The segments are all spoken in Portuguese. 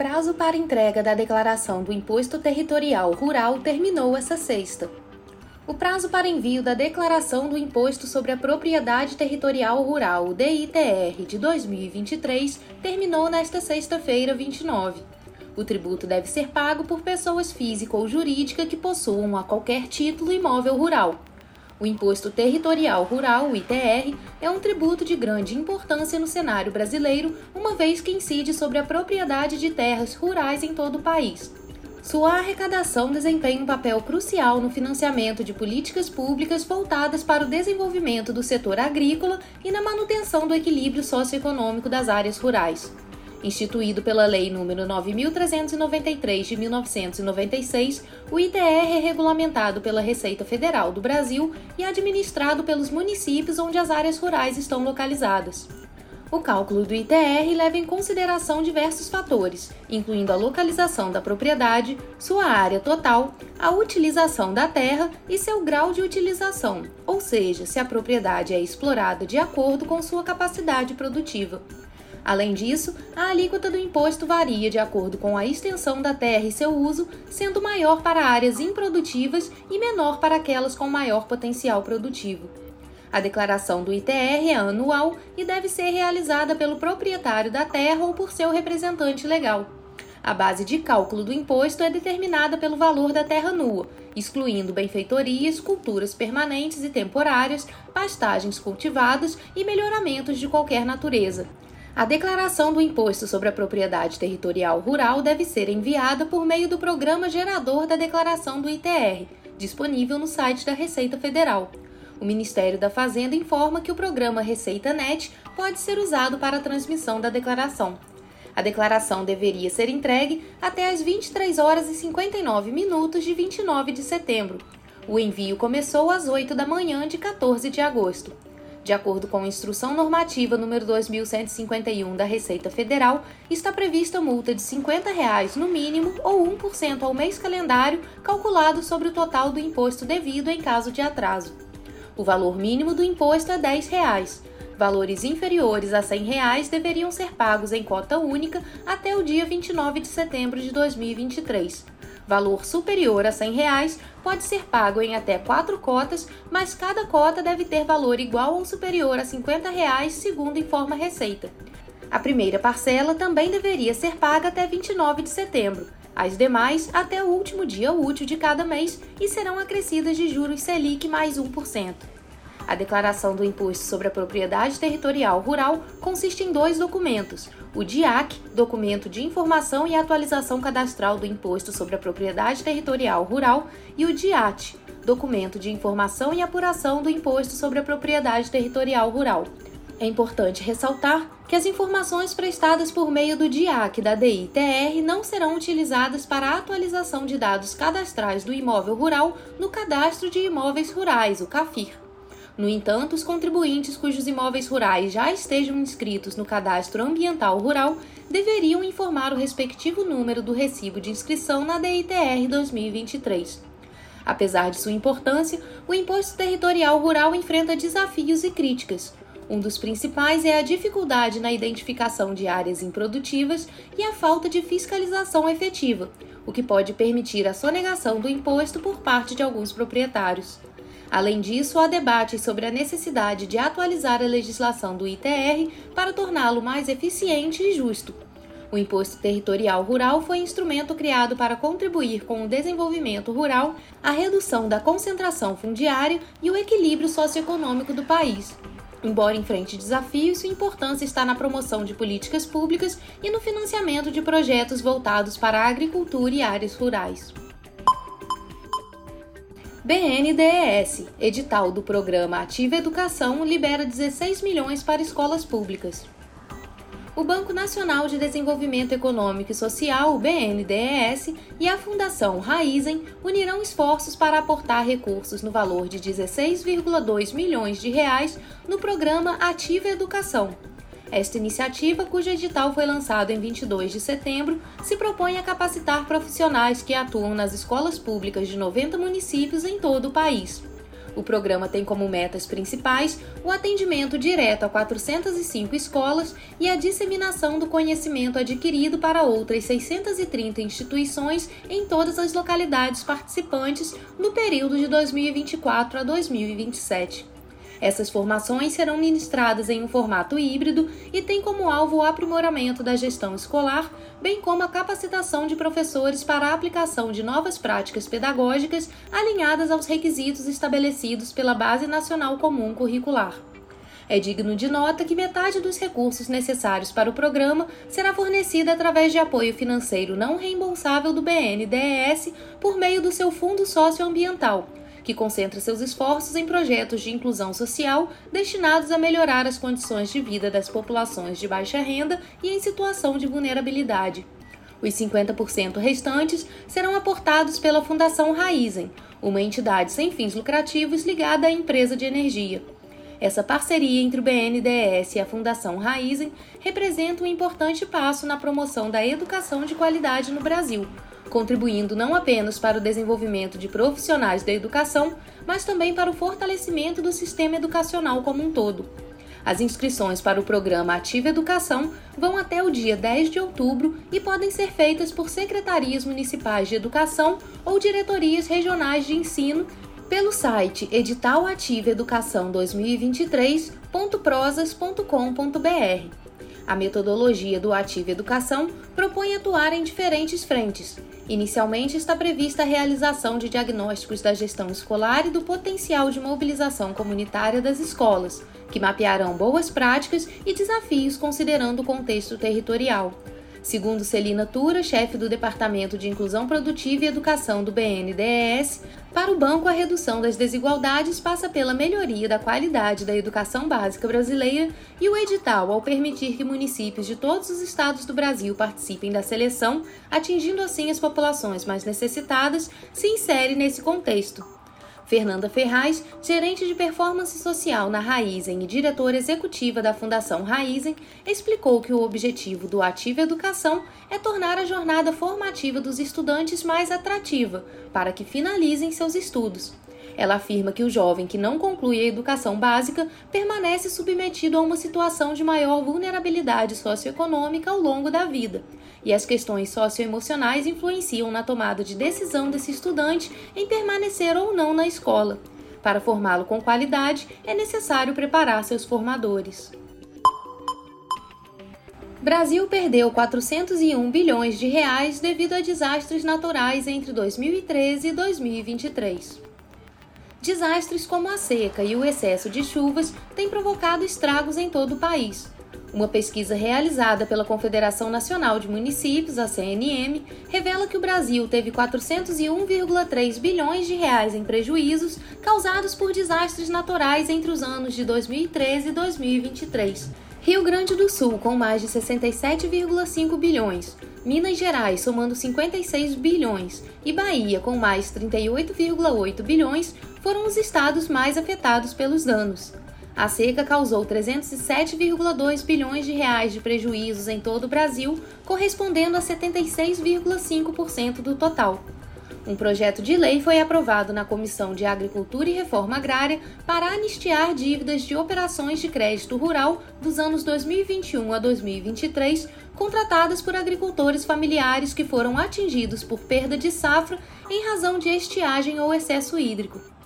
Prazo para entrega da declaração do Imposto Territorial Rural terminou essa sexta. O prazo para envio da declaração do Imposto sobre a Propriedade Territorial Rural, DITR, de 2023 terminou nesta sexta-feira, 29. O tributo deve ser pago por pessoas física ou jurídica que possuam a qualquer título imóvel rural. O Imposto Territorial Rural, o ITR, é um tributo de grande importância no cenário brasileiro, uma vez que incide sobre a propriedade de terras rurais em todo o país. Sua arrecadação desempenha um papel crucial no financiamento de políticas públicas voltadas para o desenvolvimento do setor agrícola e na manutenção do equilíbrio socioeconômico das áreas rurais. Instituído pela Lei nº 9393 de 1996, o ITR é regulamentado pela Receita Federal do Brasil e administrado pelos municípios onde as áreas rurais estão localizadas. O cálculo do ITR leva em consideração diversos fatores, incluindo a localização da propriedade, sua área total, a utilização da terra e seu grau de utilização, ou seja, se a propriedade é explorada de acordo com sua capacidade produtiva. Além disso, a alíquota do imposto varia de acordo com a extensão da terra e seu uso, sendo maior para áreas improdutivas e menor para aquelas com maior potencial produtivo. A declaração do ITR é anual e deve ser realizada pelo proprietário da terra ou por seu representante legal. A base de cálculo do imposto é determinada pelo valor da terra nua, excluindo benfeitorias, culturas permanentes e temporárias, pastagens cultivadas e melhoramentos de qualquer natureza. A declaração do Imposto sobre a Propriedade Territorial Rural deve ser enviada por meio do Programa Gerador da Declaração do ITR, disponível no site da Receita Federal. O Ministério da Fazenda informa que o programa Receita Net pode ser usado para a transmissão da declaração. A declaração deveria ser entregue até às 23 horas e 59 minutos de 29 de setembro. O envio começou às 8 da manhã de 14 de agosto. De acordo com a Instrução Normativa número 2151 da Receita Federal, está prevista multa de 50 reais no mínimo ou 1% ao mês calendário, calculado sobre o total do imposto devido em caso de atraso. O valor mínimo do imposto é 10 reais. Valores inferiores a 100 reais deveriam ser pagos em cota única até o dia 29 de setembro de 2023. Valor superior a 100 reais pode ser pago em até quatro cotas, mas cada cota deve ter valor igual ou superior a 50 reais, segundo informa a Receita. A primeira parcela também deveria ser paga até 29 de setembro, as demais até o último dia útil de cada mês e serão acrescidas de juros Selic mais 1%. A declaração do Imposto sobre a Propriedade Territorial Rural consiste em dois documentos: o DIAC, Documento de Informação e Atualização Cadastral do Imposto sobre a Propriedade Territorial Rural, e o DIAT, Documento de Informação e Apuração do Imposto sobre a Propriedade Territorial Rural. É importante ressaltar que as informações prestadas por meio do DIAC da DITR não serão utilizadas para a atualização de dados cadastrais do imóvel rural no Cadastro de Imóveis Rurais, o CAFIR. No entanto, os contribuintes cujos imóveis rurais já estejam inscritos no Cadastro Ambiental Rural deveriam informar o respectivo número do recibo de inscrição na DITR 2023. Apesar de sua importância, o Imposto Territorial Rural enfrenta desafios e críticas. Um dos principais é a dificuldade na identificação de áreas improdutivas e a falta de fiscalização efetiva, o que pode permitir a sonegação do imposto por parte de alguns proprietários. Além disso, há debates sobre a necessidade de atualizar a legislação do ITR para torná-lo mais eficiente e justo. O Imposto Territorial Rural foi instrumento criado para contribuir com o desenvolvimento rural, a redução da concentração fundiária e o equilíbrio socioeconômico do país. Embora enfrente desafios, sua importância está na promoção de políticas públicas e no financiamento de projetos voltados para a agricultura e áreas rurais. BNDES, edital do programa Ativa Educação, libera 16 milhões para escolas públicas. o Banco Nacional de Desenvolvimento Econômico e Social, BNDES, e a Fundação Raizen unirão esforços para aportar recursos no valor de 16,2 milhões de reais no programa Ativa Educação. Esta iniciativa, cujo edital foi lançado em 22 de setembro, se propõe a capacitar profissionais que atuam nas escolas públicas de 90 municípios em todo o país. O programa tem como metas principais o atendimento direto a 405 escolas e a disseminação do conhecimento adquirido para outras 630 instituições em todas as localidades participantes no período de 2024 a 2027. Essas formações serão ministradas em um formato híbrido e têm como alvo o aprimoramento da gestão escolar, bem como a capacitação de professores para a aplicação de novas práticas pedagógicas alinhadas aos requisitos estabelecidos pela Base Nacional Comum Curricular. É digno de nota que metade dos recursos necessários para o programa será fornecida através de apoio financeiro não reembolsável do BNDES por meio do seu Fundo Socioambiental, que concentra seus esforços em projetos de inclusão social destinados a melhorar as condições de vida das populações de baixa renda e em situação de vulnerabilidade. Os 50% restantes serão aportados pela Fundação Raizen, uma entidade sem fins lucrativos ligada à empresa de energia. Essa parceria entre o BNDES e a Fundação Raizen representa um importante passo na promoção da educação de qualidade no Brasil, contribuindo não apenas para o desenvolvimento de profissionais da educação, mas também para o fortalecimento do sistema educacional como um todo. As inscrições para o programa Ativa Educação vão até o dia 10 de outubro e podem ser feitas por secretarias municipais de educação ou diretorias regionais de ensino pelo site editalativaeducação 2023.prosas.com.br. A metodologia do Ativa Educação propõe atuar em diferentes frentes. Inicialmente está prevista a realização de diagnósticos da gestão escolar e do potencial de mobilização comunitária das escolas, que mapearão boas práticas e desafios considerando o contexto territorial. Segundo Celina Tura, chefe do Departamento de Inclusão Produtiva e Educação do BNDES, para o banco a redução das desigualdades passa pela melhoria da qualidade da educação básica brasileira e o edital, ao permitir que municípios de todos os estados do Brasil participem da seleção, atingindo assim as populações mais necessitadas, se insere nesse contexto. Fernanda Ferraz, gerente de performance social na Raizen e diretora executiva da Fundação Raizen, explicou que o objetivo do Ativa Educação é tornar a jornada formativa dos estudantes mais atrativa, para que finalizem seus estudos. Ela afirma que o jovem que não conclui a educação básica permanece submetido a uma situação de maior vulnerabilidade socioeconômica ao longo da vida, e as questões socioemocionais influenciam na tomada de decisão desse estudante em permanecer ou não na escola. Para formá-lo com qualidade, é necessário preparar seus formadores. Brasil perdeu 401 bilhões de reais devido a desastres naturais entre 2013 e 2023. Desastres como a seca e o excesso de chuvas têm provocado estragos em todo o país. Uma pesquisa realizada pela Confederação Nacional de Municípios, a CNM, revela que o Brasil teve 401,3 bilhões de reais em prejuízos causados por desastres naturais entre os anos de 2013 e 2023. Rio Grande do Sul, com mais de 67,5 bilhões, Minas Gerais, somando 56 bilhões, e Bahia, com mais 38,8 bilhões, foram os estados mais afetados pelos danos. A seca causou 307,2 bilhões de reais de prejuízos em todo o Brasil, correspondendo a 76,5% do total. Um projeto de lei foi aprovado na Comissão de Agricultura e Reforma Agrária para anistiar dívidas de operações de crédito rural dos anos 2021 a 2023 contratadas por agricultores familiares que foram atingidos por perda de safra em razão de estiagem ou excesso hídrico.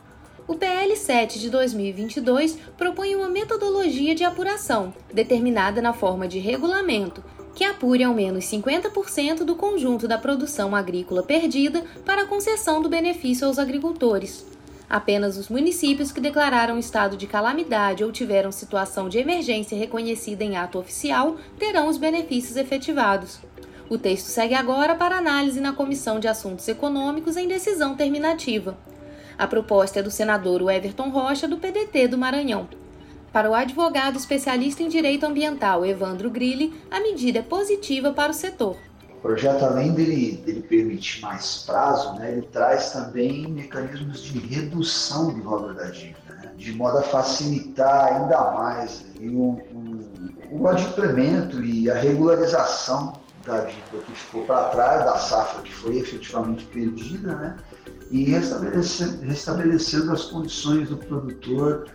O PL 7 de 2022 propõe uma metodologia de apuração, determinada na forma de regulamento, que apure ao menos 50% do conjunto da produção agrícola perdida para a concessão do benefício aos agricultores. Apenas os municípios que declararam estado de calamidade ou tiveram situação de emergência reconhecida em ato oficial terão os benefícios efetivados. O texto segue agora para análise na Comissão de Assuntos Econômicos em decisão terminativa. A proposta é do senador Everton Rocha, do PDT do Maranhão. Para o advogado especialista em direito ambiental Evandro Grilli, a medida é positiva para o setor. O projeto, além dele, dele permitir mais prazo, né, ele traz também mecanismos de redução do valor da dívida, né, de modo a facilitar ainda mais o, o, o adimplemento e a regularização da dívida que ficou para trás, da safra que foi efetivamente perdida, né, e restabelecendo, restabelecendo as condições do produtor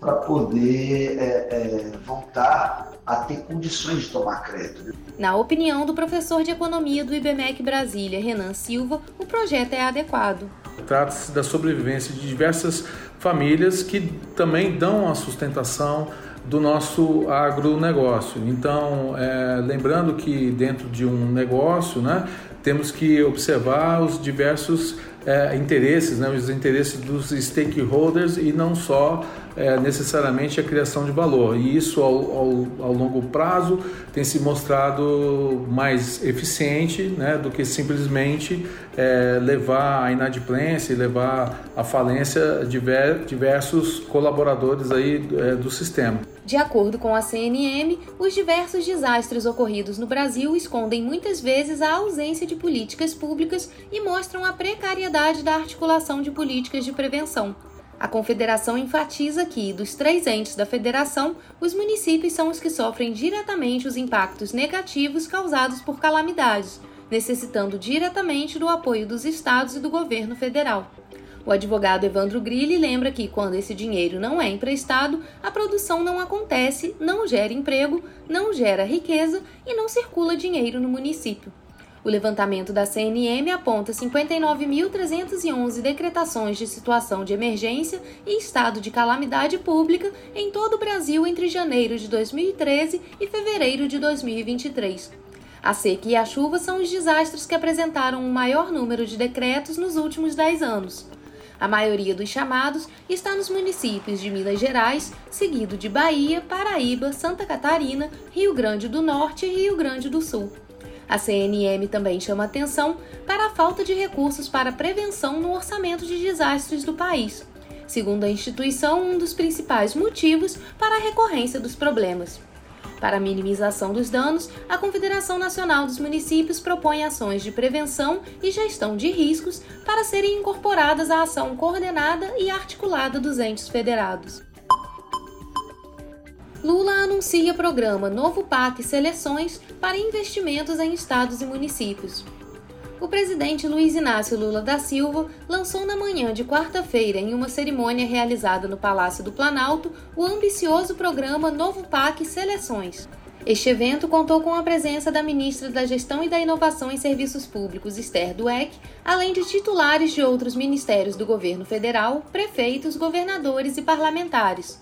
para poder é, é, voltar a ter condições de tomar crédito. Na opinião do professor de economia do IBMEC Brasília, Renan Silva, o projeto é adequado. Trata-se da sobrevivência de diversas famílias que também dão a sustentação do nosso agronegócio. Então, é, lembrando que dentro de um negócio, né, temos que observar os diversos é, interesses, né, os interesses dos stakeholders e não só é, necessariamente a criação de valor. E isso, ao, ao, ao, longo prazo, tem se mostrado mais eficiente né, do que simplesmente é, levar à inadimplência e levar à falência diver, diversos colaboradores aí, é, do sistema. De acordo com a CNM, os diversos desastres ocorridos no Brasil escondem muitas vezes a ausência de políticas públicas e mostram a precariedade da articulação de políticas de prevenção. A Confederação enfatiza que, dos três entes da federação, os municípios são os que sofrem diretamente os impactos negativos causados por calamidades, necessitando diretamente do apoio dos estados e do governo federal. O advogado Evandro Grilli lembra que, quando esse dinheiro não é emprestado, a produção não acontece, não gera emprego, não gera riqueza e não circula dinheiro no município. O levantamento da CNM aponta 59.311 decretações de situação de emergência e estado de calamidade pública em todo o Brasil entre janeiro de 2013 e fevereiro de 2023. A seca e a chuva são os desastres que apresentaram o maior número de decretos nos últimos 10 anos. A maioria dos chamados está nos municípios de Minas Gerais, seguido de Bahia, Paraíba, Santa Catarina, Rio Grande do Norte e Rio Grande do Sul. A CNM também chama atenção para a falta de recursos para prevenção no orçamento de desastres do país. Segundo a instituição, um dos principais motivos para a recorrência dos problemas. Para a minimização dos danos, a Confederação Nacional dos Municípios propõe ações de prevenção e gestão de riscos para serem incorporadas à ação coordenada e articulada dos entes federados. Lula anuncia programa Novo PAC Seleções para investimentos em estados e municípios o presidente Luiz Inácio Lula da Silva lançou na manhã de quarta-feira, em uma cerimônia realizada no Palácio do Planalto, o ambicioso programa Novo PAC Seleções. Este evento contou com a presença da ministra da Gestão e da Inovação em Serviços Públicos, Esther Dueck, além de titulares de outros ministérios do governo federal, prefeitos, governadores e parlamentares.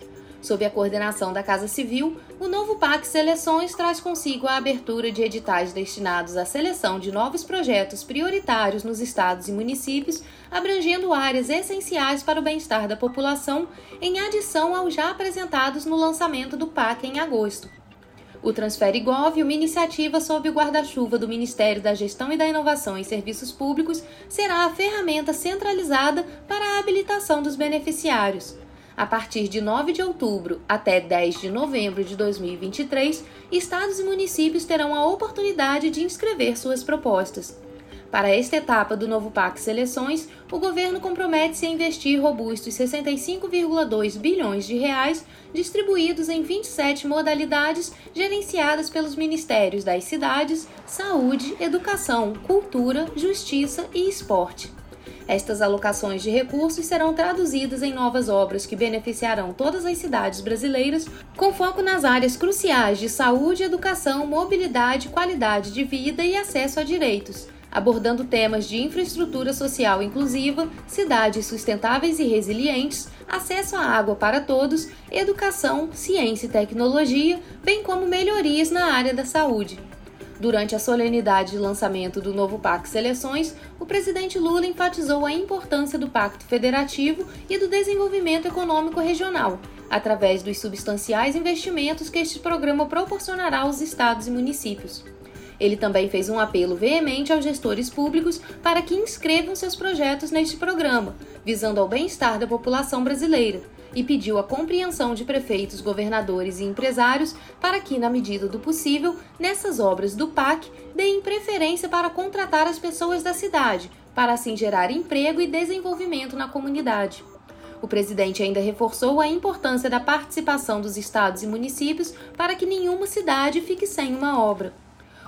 Sob a coordenação da Casa Civil, o novo PAC Seleções traz consigo a abertura de editais destinados à seleção de novos projetos prioritários nos estados e municípios, abrangendo áreas essenciais para o bem-estar da população, em adição aos já apresentados no lançamento do PAC em agosto. O Transfere Gov, uma iniciativa sob o guarda-chuva do Ministério da Gestão e da Inovação em Serviços Públicos, será a ferramenta centralizada para a habilitação dos beneficiários. A partir de 9 de outubro até 10 de novembro de 2023, estados e municípios terão a oportunidade de inscrever suas propostas. Para esta etapa do novo PAC Seleções, o governo compromete-se a investir robustos 65,2 bilhões de reais, distribuídos em 27 modalidades gerenciadas pelos ministérios das cidades, saúde, educação, cultura, justiça e esporte. Estas alocações de recursos serão traduzidas em novas obras que beneficiarão todas as cidades brasileiras, com foco nas áreas cruciais de saúde, educação, mobilidade, qualidade de vida e acesso a direitos, abordando temas de infraestrutura social inclusiva, cidades sustentáveis e resilientes, acesso à água para todos, educação, ciência e tecnologia, bem como melhorias na área da saúde. Durante a solenidade de lançamento do novo Pacto Seleções, o presidente Lula enfatizou a importância do Pacto Federativo e do desenvolvimento econômico regional, através dos substanciais investimentos que este programa proporcionará aos estados e municípios. Ele também fez um apelo veemente aos gestores públicos para que inscrevam seus projetos neste programa, visando ao bem-estar da população brasileira, e pediu a compreensão de prefeitos, governadores e empresários para que, na medida do possível, nessas obras do PAC, deem preferência para contratar as pessoas da cidade, para assim gerar emprego e desenvolvimento na comunidade. O presidente ainda reforçou a importância da participação dos estados e municípios para que nenhuma cidade fique sem uma obra.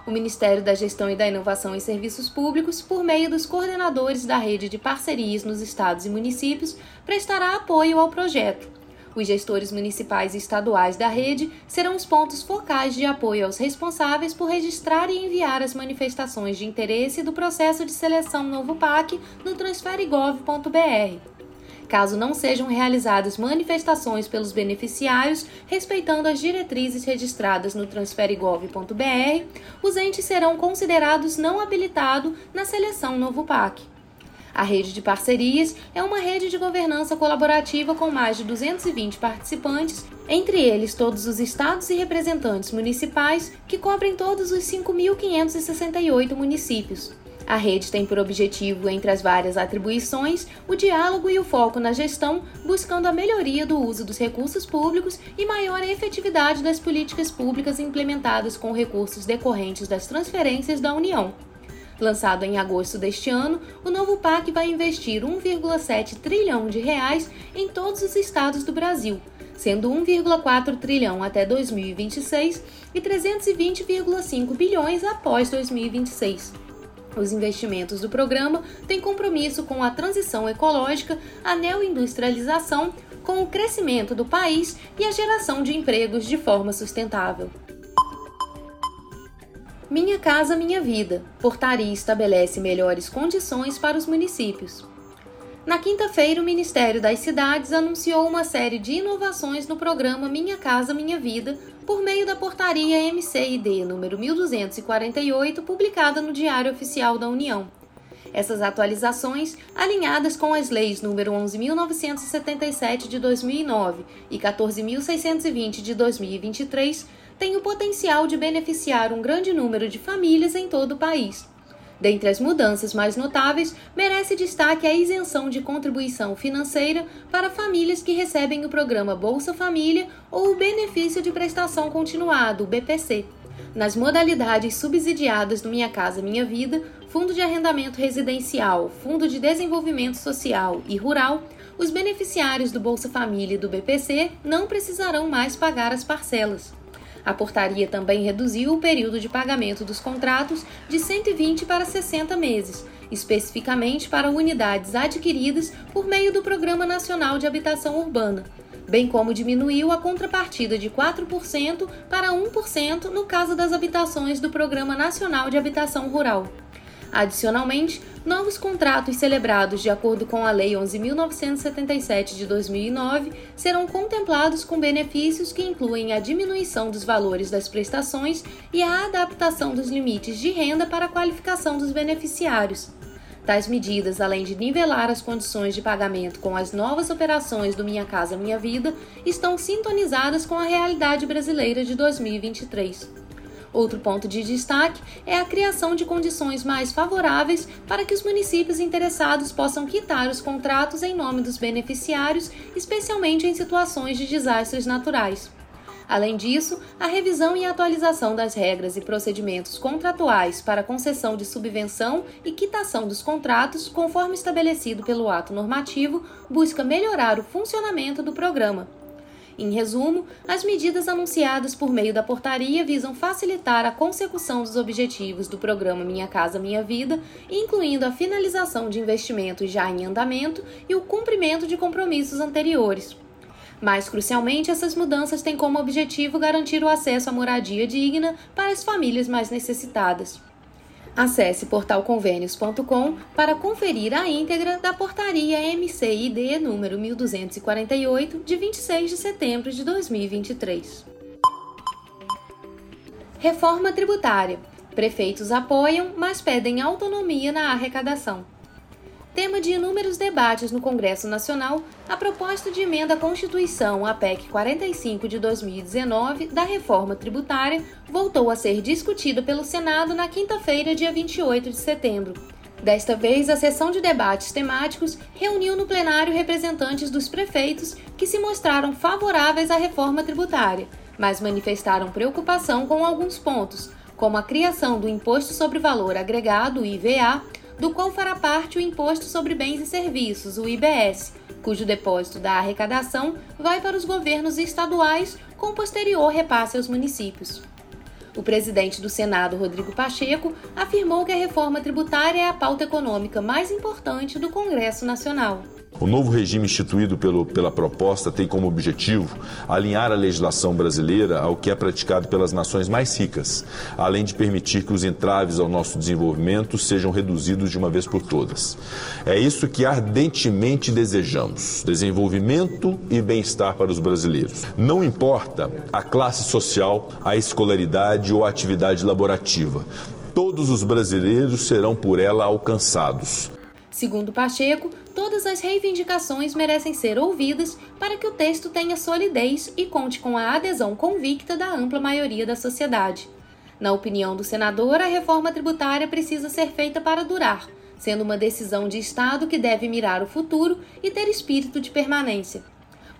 O Ministério da Gestão e da Inovação em Serviços Públicos, por meio dos coordenadores da rede de parcerias nos estados e municípios, prestará apoio ao projeto. Os gestores municipais e estaduais da rede serão os pontos focais de apoio aos responsáveis por registrar e enviar as manifestações de interesse do processo de seleção Novo PAC no transferegov.br caso não sejam realizadas manifestações pelos beneficiários respeitando as diretrizes registradas no transferigov.br, os entes serão considerados não habilitados na seleção Novo PAC. A rede de parcerias é uma rede de governança colaborativa com mais de 220 participantes, entre eles todos os estados e representantes municipais, que cobrem todos os 5.568 municípios. A rede tem por objetivo, entre as várias atribuições, o diálogo e o foco na gestão, buscando a melhoria do uso dos recursos públicos e maior efetividade das políticas públicas implementadas com recursos decorrentes das transferências da União. Lançado em agosto deste ano, o novo PAC vai investir 1,7 trilhão de reais em todos os estados do Brasil, sendo 1,4 trilhão até 2026 e 320,5 bilhões após 2026. Os investimentos do programa têm compromisso com a transição ecológica, a neoindustrialização, com o crescimento do país e a geração de empregos de forma sustentável. Minha Casa Minha Vida. Portaria estabelece melhores condições para os municípios. Na quinta-feira, o Ministério das Cidades anunciou uma série de inovações no programa Minha Casa Minha Vida, por meio da portaria MCID número 1248, publicada no Diário Oficial da União. Essas atualizações, alinhadas com as leis número 11.977 de 2009 e 14.620 de 2023, têm o potencial de beneficiar um grande número de famílias em todo o país. Dentre as mudanças mais notáveis, merece destaque a isenção de contribuição financeira para famílias que recebem o programa Bolsa Família ou o Benefício de Prestação Continuado, o BPC. Nas modalidades subsidiadas do Minha Casa Minha Vida, Fundo de Arrendamento Residencial, Fundo de Desenvolvimento Social e Rural, os beneficiários do Bolsa Família e do BPC não precisarão mais pagar as parcelas. A portaria também reduziu o período de pagamento dos contratos de 120 para 60 meses, especificamente para unidades adquiridas por meio do Programa Nacional de Habitação Urbana, bem como diminuiu a contrapartida de 4% para 1% no caso das habitações do Programa Nacional de Habitação Rural. Adicionalmente, novos contratos celebrados de acordo com a Lei 11.977 de 2009 serão contemplados com benefícios que incluem a diminuição dos valores das prestações e a adaptação dos limites de renda para a qualificação dos beneficiários. Tais medidas, além de nivelar as condições de pagamento com as novas operações do Minha Casa Minha Vida, estão sintonizadas com a realidade brasileira de 2023. Outro ponto de destaque é a criação de condições mais favoráveis para que os municípios interessados possam quitar os contratos em nome dos beneficiários, especialmente em situações de desastres naturais. Além disso, a revisão e atualização das regras e procedimentos contratuais para concessão de subvenção e quitação dos contratos, conforme estabelecido pelo ato normativo, busca melhorar o funcionamento do programa. Em resumo, as medidas anunciadas por meio da portaria visam facilitar a consecução dos objetivos do programa Minha Casa Minha Vida, incluindo a finalização de investimentos já em andamento e o cumprimento de compromissos anteriores. Mais crucialmente, essas mudanças têm como objetivo garantir o acesso à moradia digna para as famílias mais necessitadas. Acesse portalconvênios.com para conferir a íntegra da portaria MCID número 1248 de 26 de setembro de 2023. Reforma tributária. Prefeitos apoiam, mas pedem autonomia na arrecadação tema de inúmeros debates no Congresso Nacional, a proposta de emenda à Constituição, a PEC 45 de 2019, da reforma tributária, voltou a ser discutida pelo Senado na quinta-feira, dia 28 de setembro. Desta vez, a sessão de debates temáticos reuniu no plenário representantes dos prefeitos que se mostraram favoráveis à reforma tributária, mas manifestaram preocupação com alguns pontos, como a criação do Imposto sobre Valor Agregado, IVA, do qual fará parte o Imposto sobre Bens e Serviços, o IBS, cujo depósito da arrecadação vai para os governos estaduais com posterior repasse aos municípios. O presidente do Senado, Rodrigo Pacheco, afirmou que a reforma tributária é a pauta econômica mais importante do Congresso Nacional. O novo regime instituído pelo, pela proposta tem como objetivo alinhar a legislação brasileira ao que é praticado pelas nações mais ricas, além de permitir que os entraves ao nosso desenvolvimento sejam reduzidos de uma vez por todas. É isso que ardentemente desejamos: desenvolvimento e bem-estar para os brasileiros. Não importa a classe social, a escolaridade ou a atividade laborativa. Todos os brasileiros serão por ela alcançados. Segundo Pacheco, todas as reivindicações merecem ser ouvidas para que o texto tenha solidez e conte com a adesão convicta da ampla maioria da sociedade. Na opinião do senador, a reforma tributária precisa ser feita para durar, sendo uma decisão de Estado que deve mirar o futuro e ter espírito de permanência.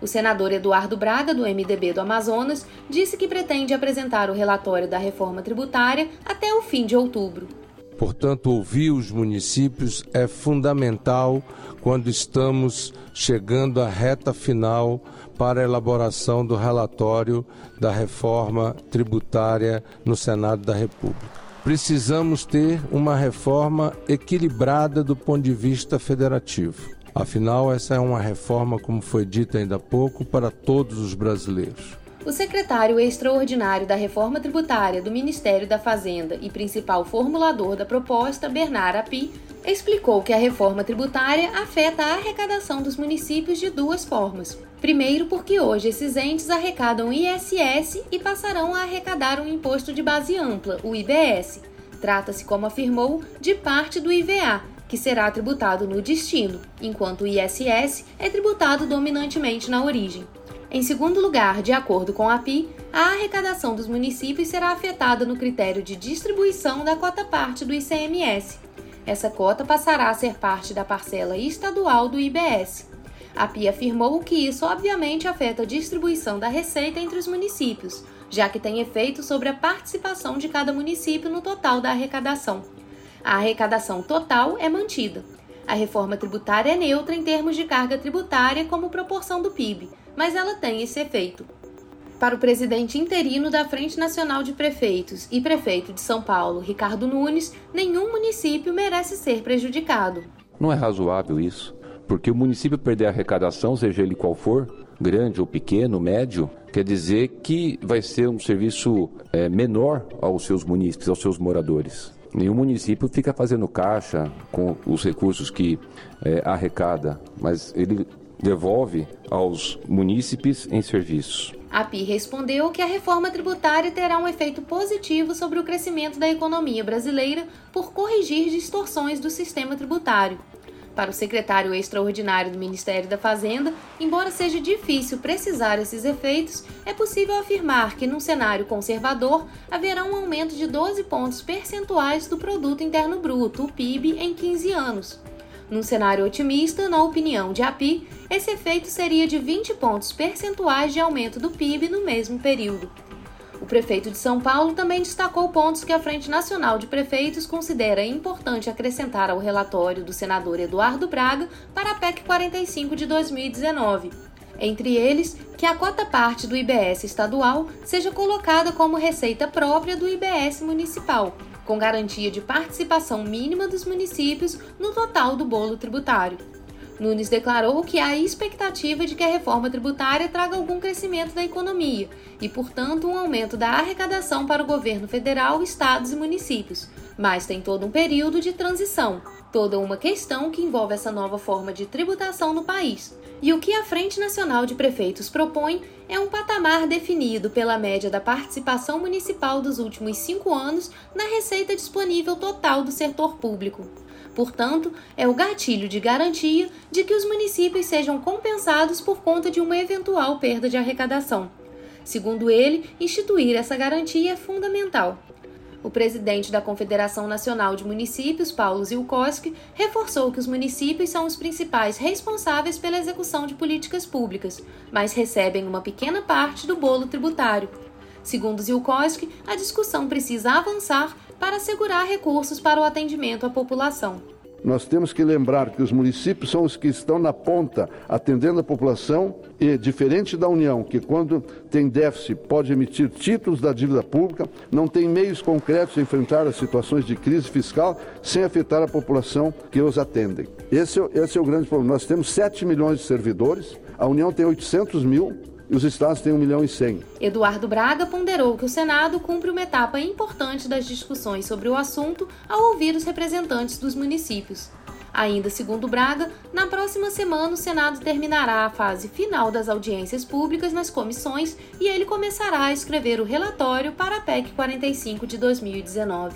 O senador Eduardo Braga, do MDB do Amazonas, disse que pretende apresentar o relatório da reforma tributária até o fim de outubro. Portanto, ouvir os municípios é fundamental quando estamos chegando à reta final para a elaboração do relatório da reforma tributária no Senado da República. Precisamos ter uma reforma equilibrada do ponto de vista federativo. Afinal, essa é uma reforma, como foi dito ainda há pouco, para todos os brasileiros. O secretário extraordinário da Reforma Tributária do Ministério da Fazenda e principal formulador da proposta, Bernard Api, explicou que a reforma tributária afeta a arrecadação dos municípios de duas formas. Primeiro, porque hoje esses entes arrecadam ISS e passarão a arrecadar um imposto de base ampla, o IBS. Trata-se, como afirmou, de parte do IVA, que será tributado no destino, enquanto o ISS é tributado dominantemente na origem. Em segundo lugar, de acordo com a API, a arrecadação dos municípios será afetada no critério de distribuição da cota parte do ICMS. Essa cota passará a ser parte da parcela estadual do IBS. A API afirmou que isso obviamente afeta a distribuição da receita entre os municípios, já que tem efeito sobre a participação de cada município no total da arrecadação. A arrecadação total é mantida. A reforma tributária é neutra em termos de carga tributária como proporção do PIB, mas ela tem esse efeito. Para o presidente interino da Frente Nacional de Prefeitos e prefeito de São Paulo, Ricardo Nunes, nenhum município merece ser prejudicado. Não é razoável isso, porque o município perder a arrecadação, seja ele qual for, grande ou pequeno, médio, quer dizer que vai ser um serviço é, menor aos seus munícipes, aos seus moradores. Nenhum município fica fazendo caixa com os recursos que é, arrecada, mas ele devolve aos munícipes em serviços. A PI respondeu que a reforma tributária terá um efeito positivo sobre o crescimento da economia brasileira por corrigir distorções do sistema tributário. Para o secretário extraordinário do Ministério da Fazenda, embora seja difícil precisar esses efeitos, é possível afirmar que, num cenário conservador, haverá um aumento de 12 pontos percentuais do Produto Interno Bruto, o PIB, em 15 anos. Num cenário otimista, na opinião de API, esse efeito seria de 20 pontos percentuais de aumento do PIB no mesmo período. O prefeito de São Paulo também destacou pontos que a Frente Nacional de Prefeitos considera importante acrescentar ao relatório do senador Eduardo Braga para a PEC 45 de 2019. Entre eles, que a cota parte do IBS estadual seja colocada como receita própria do IBS municipal, com garantia de participação mínima dos municípios no total do bolo tributário. Nunes declarou que há expectativa de que a reforma tributária traga algum crescimento da economia e, portanto, um aumento da arrecadação para o governo federal, estados e municípios, mas tem todo um período de transição, toda uma questão que envolve essa nova forma de tributação no país. E o que a Frente Nacional de Prefeitos propõe é um patamar definido pela média da participação municipal dos últimos cinco anos na receita disponível total do setor público. Portanto, é o gatilho de garantia de que os municípios sejam compensados por conta de uma eventual perda de arrecadação. Segundo ele, instituir essa garantia é fundamental. O presidente da Confederação Nacional de Municípios, Paulo Zilkowski, reforçou que os municípios são os principais responsáveis pela execução de políticas públicas, mas recebem uma pequena parte do bolo tributário. Segundo Zilkowski, a discussão precisa avançar para assegurar recursos para o atendimento à população. Nós temos que lembrar que os municípios são os que estão na ponta, atendendo a população, e diferente da União, que quando tem déficit pode emitir títulos da dívida pública, não tem meios concretos de enfrentar as situações de crise fiscal sem afetar a população que os atendem. Esse, é esse é o grande problema. Nós temos 7 milhões de servidores, a União tem 800 mil, e os estados têm 1 milhão e 100. Eduardo Braga ponderou que o Senado cumpre uma etapa importante das discussões sobre o assunto ao ouvir os representantes dos municípios. Ainda segundo Braga, na próxima semana o Senado terminará a fase final das audiências públicas nas comissões e ele começará a escrever o relatório para a PEC 45 de 2019.